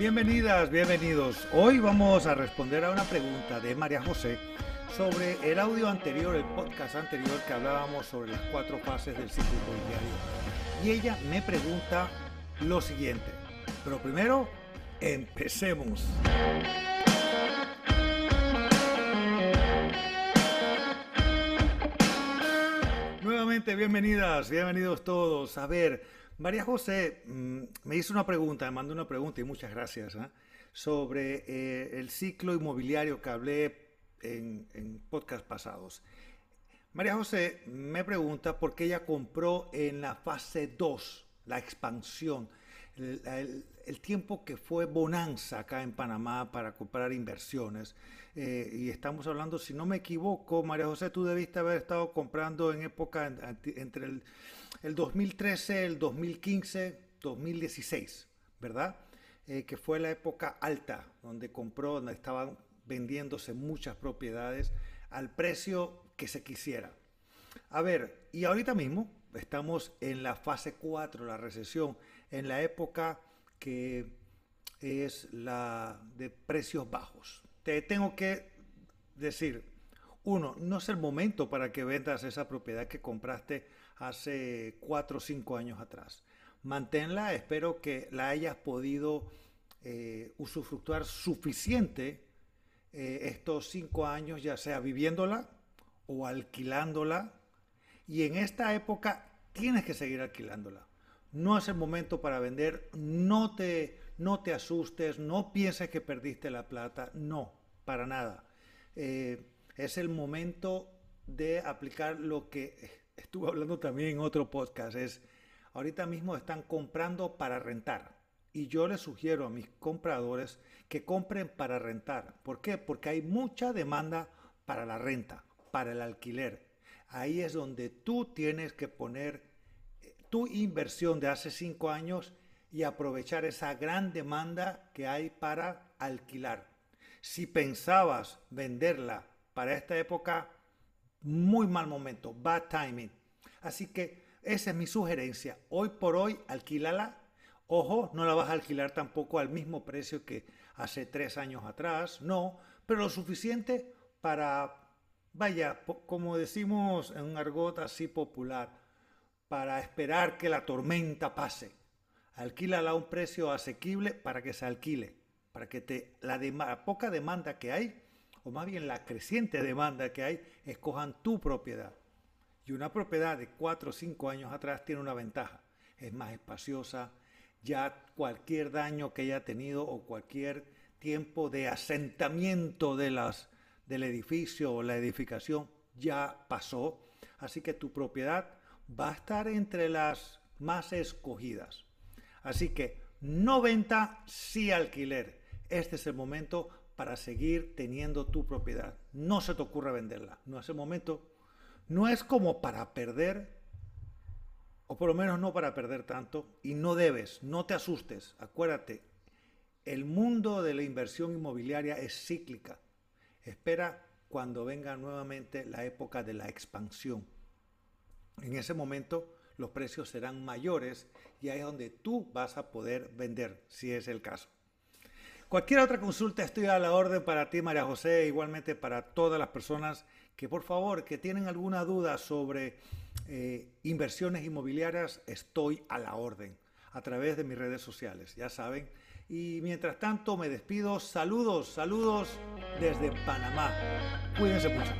Bienvenidas, bienvenidos. Hoy vamos a responder a una pregunta de María José sobre el audio anterior, el podcast anterior que hablábamos sobre las cuatro fases del ciclo inmobiliario. Y ella me pregunta lo siguiente. Pero primero, empecemos. Nuevamente, bienvenidas, bienvenidos todos. A ver, María José mm, me hizo una pregunta, me mandó una pregunta y muchas gracias, ¿eh? sobre eh, el ciclo inmobiliario que hablé en, en podcast pasados. María José me pregunta por qué ella compró en la fase 2, la expansión, el, el, tiempo que fue bonanza acá en Panamá para comprar inversiones. Eh, y estamos hablando, si no me equivoco, María José, tú debiste haber estado comprando en época entre el el 2013, el 2015, 2016, ¿verdad? Eh, que fue la época alta, donde compró, donde estaban vendiéndose muchas propiedades al precio que se quisiera. A ver, y ahorita mismo estamos en la fase 4, la recesión, en la época que es la de precios bajos. Te tengo que decir, uno, no es el momento para que vendas esa propiedad que compraste hace cuatro o cinco años atrás. Manténla, espero que la hayas podido eh, usufructuar suficiente eh, estos cinco años, ya sea viviéndola o alquilándola. Y en esta época tienes que seguir alquilándola. No es el momento para vender, no te, no te asustes, no pienses que perdiste la plata, no, para nada. Eh, es el momento de aplicar lo que estuve hablando también en otro podcast, es ahorita mismo están comprando para rentar. Y yo les sugiero a mis compradores que compren para rentar. ¿Por qué? Porque hay mucha demanda para la renta, para el alquiler. Ahí es donde tú tienes que poner eh, tu inversión de hace cinco años y aprovechar esa gran demanda que hay para alquilar. Si pensabas venderla para esta época, muy mal momento, bad timing. Así que esa es mi sugerencia. Hoy por hoy, alquílala. Ojo, no la vas a alquilar tampoco al mismo precio que hace tres años atrás, no, pero lo suficiente para, vaya, como decimos en un argot así popular, para esperar que la tormenta pase. Alquílala a un precio asequible para que se alquile, para que te, la, poca demanda que hay, o más bien la creciente demanda que hay, escojan tu propiedad. Y una propiedad de 4 o 5 años atrás tiene una ventaja, es más espaciosa, ya cualquier daño que haya tenido o cualquier tiempo de asentamiento de las, del edificio o la edificación ya pasó, así que tu propiedad va a estar entre las más escogidas. Así que no venta, sí alquiler. Este es el momento para seguir teniendo tu propiedad. No se te ocurra venderla. No es el momento no es como para perder, o por lo menos no para perder tanto, y no debes, no te asustes, acuérdate, el mundo de la inversión inmobiliaria es cíclica. Espera cuando venga nuevamente la época de la expansión. En ese momento los precios serán mayores y ahí es donde tú vas a poder vender, si es el caso. Cualquier otra consulta estoy a la orden para ti, María José, igualmente para todas las personas que por favor, que tienen alguna duda sobre eh, inversiones inmobiliarias, estoy a la orden a través de mis redes sociales, ya saben. Y mientras tanto me despido. Saludos, saludos desde Panamá. Cuídense mucho.